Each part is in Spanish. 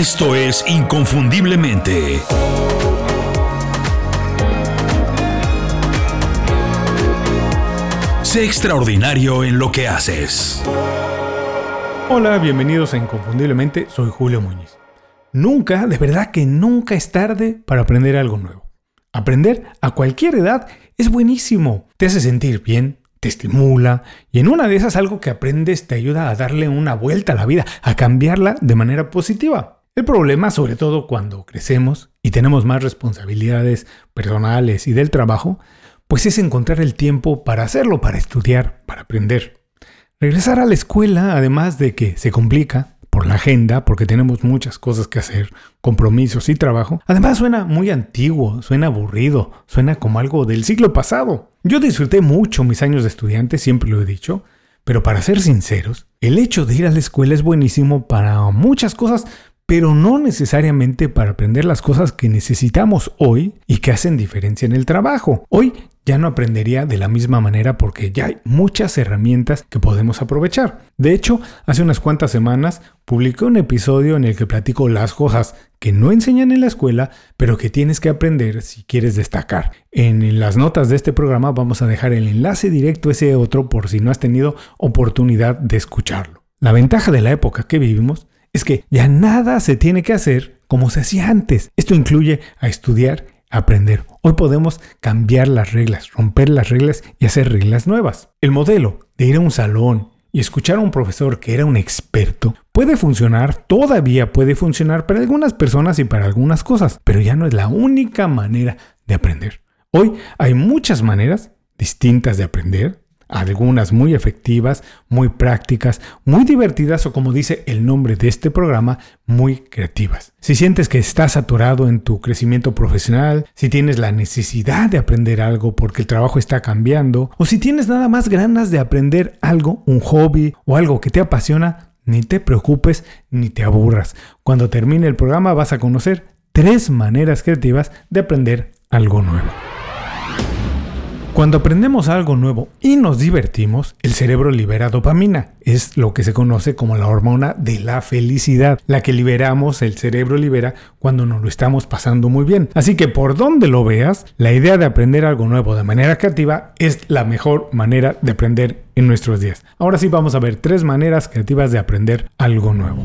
Esto es Inconfundiblemente. Sé extraordinario en lo que haces. Hola, bienvenidos a Inconfundiblemente, soy Julio Muñiz. Nunca, de verdad que nunca es tarde para aprender algo nuevo. Aprender a cualquier edad es buenísimo, te hace sentir bien, te estimula y en una de esas algo que aprendes te ayuda a darle una vuelta a la vida, a cambiarla de manera positiva. El problema, sobre todo cuando crecemos y tenemos más responsabilidades personales y del trabajo, pues es encontrar el tiempo para hacerlo, para estudiar, para aprender. Regresar a la escuela, además de que se complica por la agenda, porque tenemos muchas cosas que hacer, compromisos y trabajo, además suena muy antiguo, suena aburrido, suena como algo del siglo pasado. Yo disfruté mucho mis años de estudiante, siempre lo he dicho, pero para ser sinceros, el hecho de ir a la escuela es buenísimo para muchas cosas, pero no necesariamente para aprender las cosas que necesitamos hoy y que hacen diferencia en el trabajo. Hoy ya no aprendería de la misma manera porque ya hay muchas herramientas que podemos aprovechar. De hecho, hace unas cuantas semanas publiqué un episodio en el que platico las cosas que no enseñan en la escuela, pero que tienes que aprender si quieres destacar. En las notas de este programa vamos a dejar el enlace directo a ese otro por si no has tenido oportunidad de escucharlo. La ventaja de la época que vivimos es que ya nada se tiene que hacer como se hacía antes. Esto incluye a estudiar, aprender. Hoy podemos cambiar las reglas, romper las reglas y hacer reglas nuevas. El modelo de ir a un salón y escuchar a un profesor que era un experto puede funcionar, todavía puede funcionar para algunas personas y para algunas cosas, pero ya no es la única manera de aprender. Hoy hay muchas maneras distintas de aprender algunas muy efectivas, muy prácticas, muy divertidas o como dice el nombre de este programa, muy creativas. Si sientes que estás saturado en tu crecimiento profesional, si tienes la necesidad de aprender algo porque el trabajo está cambiando, o si tienes nada más ganas de aprender algo, un hobby o algo que te apasiona, ni te preocupes ni te aburras. Cuando termine el programa vas a conocer tres maneras creativas de aprender algo nuevo. Cuando aprendemos algo nuevo y nos divertimos, el cerebro libera dopamina. Es lo que se conoce como la hormona de la felicidad, la que liberamos, el cerebro libera cuando nos lo estamos pasando muy bien. Así que por donde lo veas, la idea de aprender algo nuevo de manera creativa es la mejor manera de aprender en nuestros días. Ahora sí vamos a ver tres maneras creativas de aprender algo nuevo.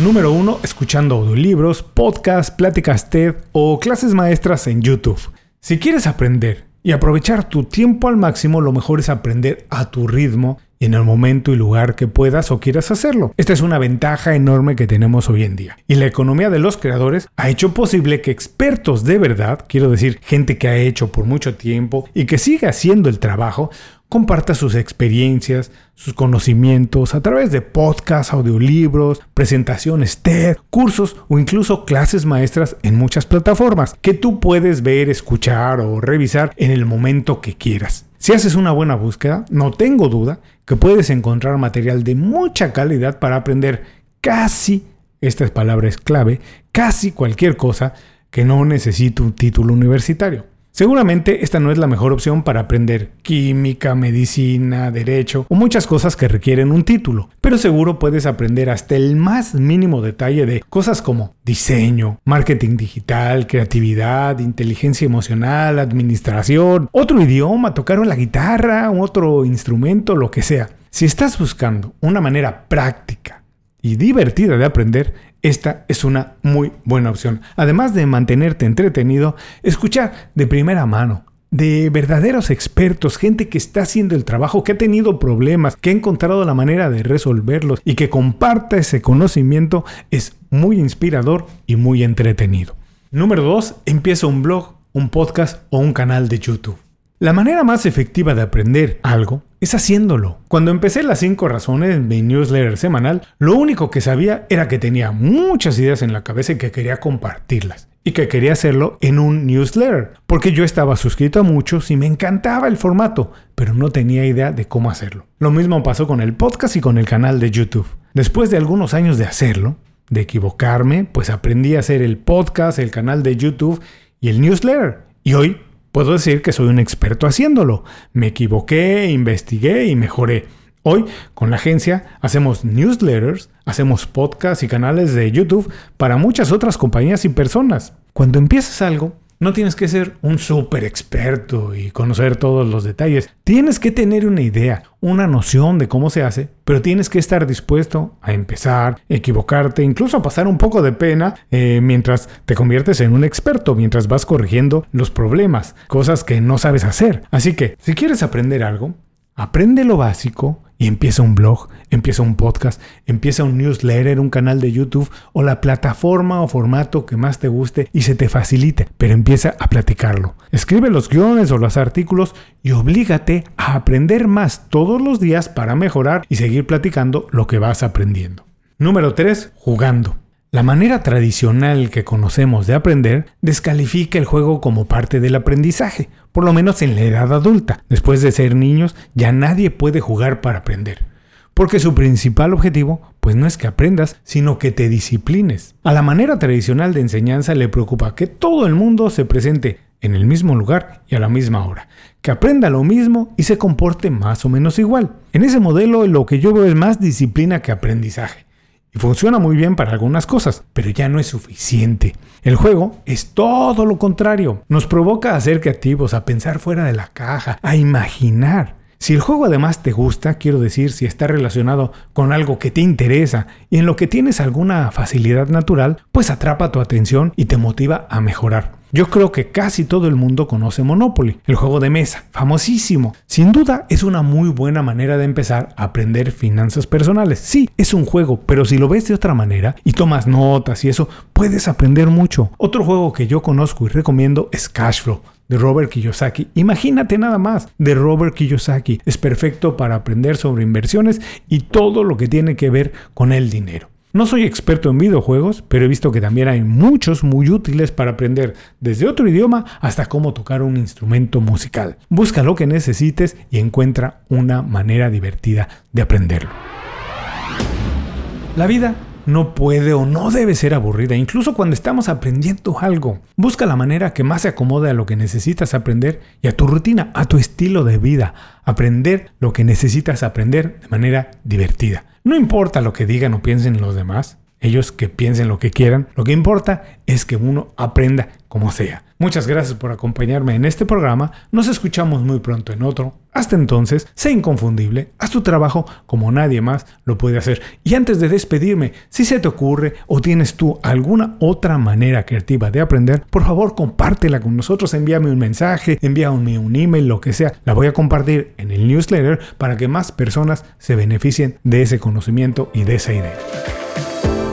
Número 1. Escuchando audiolibros, podcasts, pláticas TED o clases maestras en YouTube. Si quieres aprender y aprovechar tu tiempo al máximo, lo mejor es aprender a tu ritmo y en el momento y lugar que puedas o quieras hacerlo. Esta es una ventaja enorme que tenemos hoy en día. Y la economía de los creadores ha hecho posible que expertos de verdad, quiero decir, gente que ha hecho por mucho tiempo y que sigue haciendo el trabajo, comparta sus experiencias, sus conocimientos a través de podcasts, audiolibros, presentaciones TED, cursos o incluso clases maestras en muchas plataformas que tú puedes ver, escuchar o revisar en el momento que quieras. Si haces una buena búsqueda, no tengo duda que puedes encontrar material de mucha calidad para aprender casi, esta palabra es clave, casi cualquier cosa que no necesite un título universitario. Seguramente esta no es la mejor opción para aprender química, medicina, derecho o muchas cosas que requieren un título, pero seguro puedes aprender hasta el más mínimo detalle de cosas como diseño, marketing digital, creatividad, inteligencia emocional, administración, otro idioma, tocar la guitarra, otro instrumento, lo que sea. Si estás buscando una manera práctica y divertida de aprender, esta es una muy buena opción. Además de mantenerte entretenido, escuchar de primera mano de verdaderos expertos, gente que está haciendo el trabajo, que ha tenido problemas, que ha encontrado la manera de resolverlos y que comparta ese conocimiento es muy inspirador y muy entretenido. Número 2. Empieza un blog, un podcast o un canal de YouTube. La manera más efectiva de aprender algo es haciéndolo. Cuando empecé las 5 razones en mi newsletter semanal, lo único que sabía era que tenía muchas ideas en la cabeza y que quería compartirlas. Y que quería hacerlo en un newsletter, porque yo estaba suscrito a muchos y me encantaba el formato, pero no tenía idea de cómo hacerlo. Lo mismo pasó con el podcast y con el canal de YouTube. Después de algunos años de hacerlo, de equivocarme, pues aprendí a hacer el podcast, el canal de YouTube y el newsletter. Y hoy Puedo decir que soy un experto haciéndolo. Me equivoqué, investigué y mejoré. Hoy, con la agencia, hacemos newsletters, hacemos podcasts y canales de YouTube para muchas otras compañías y personas. Cuando empiezas algo, no tienes que ser un súper experto y conocer todos los detalles. Tienes que tener una idea, una noción de cómo se hace, pero tienes que estar dispuesto a empezar, equivocarte, incluso a pasar un poco de pena eh, mientras te conviertes en un experto, mientras vas corrigiendo los problemas, cosas que no sabes hacer. Así que, si quieres aprender algo, aprende lo básico y empieza un blog, empieza un podcast, empieza un newsletter, un canal de YouTube o la plataforma o formato que más te guste y se te facilite, pero empieza a platicarlo. Escribe los guiones o los artículos y oblígate a aprender más todos los días para mejorar y seguir platicando lo que vas aprendiendo. Número 3. Jugando. La manera tradicional que conocemos de aprender descalifica el juego como parte del aprendizaje, por lo menos en la edad adulta. Después de ser niños, ya nadie puede jugar para aprender, porque su principal objetivo pues no es que aprendas, sino que te disciplines. A la manera tradicional de enseñanza le preocupa que todo el mundo se presente en el mismo lugar y a la misma hora, que aprenda lo mismo y se comporte más o menos igual. En ese modelo lo que yo veo es más disciplina que aprendizaje. Y funciona muy bien para algunas cosas, pero ya no es suficiente. El juego es todo lo contrario. Nos provoca a ser creativos, a pensar fuera de la caja, a imaginar. Si el juego además te gusta, quiero decir, si está relacionado con algo que te interesa y en lo que tienes alguna facilidad natural, pues atrapa tu atención y te motiva a mejorar. Yo creo que casi todo el mundo conoce Monopoly, el juego de mesa, famosísimo. Sin duda es una muy buena manera de empezar a aprender finanzas personales. Sí, es un juego, pero si lo ves de otra manera y tomas notas y eso, puedes aprender mucho. Otro juego que yo conozco y recomiendo es Cashflow de Robert Kiyosaki. Imagínate nada más de Robert Kiyosaki. Es perfecto para aprender sobre inversiones y todo lo que tiene que ver con el dinero. No soy experto en videojuegos, pero he visto que también hay muchos muy útiles para aprender desde otro idioma hasta cómo tocar un instrumento musical. Busca lo que necesites y encuentra una manera divertida de aprenderlo. La vida no puede o no debe ser aburrida, incluso cuando estamos aprendiendo algo. Busca la manera que más se acomode a lo que necesitas aprender y a tu rutina, a tu estilo de vida. Aprender lo que necesitas aprender de manera divertida. No importa lo que digan o piensen los demás, ellos que piensen lo que quieran, lo que importa es que uno aprenda como sea. Muchas gracias por acompañarme en este programa, nos escuchamos muy pronto en otro. Hasta entonces, sé inconfundible, haz tu trabajo como nadie más lo puede hacer. Y antes de despedirme, si se te ocurre o tienes tú alguna otra manera creativa de aprender, por favor compártela con nosotros, envíame un mensaje, envíame un email, lo que sea. La voy a compartir en el newsletter para que más personas se beneficien de ese conocimiento y de esa idea.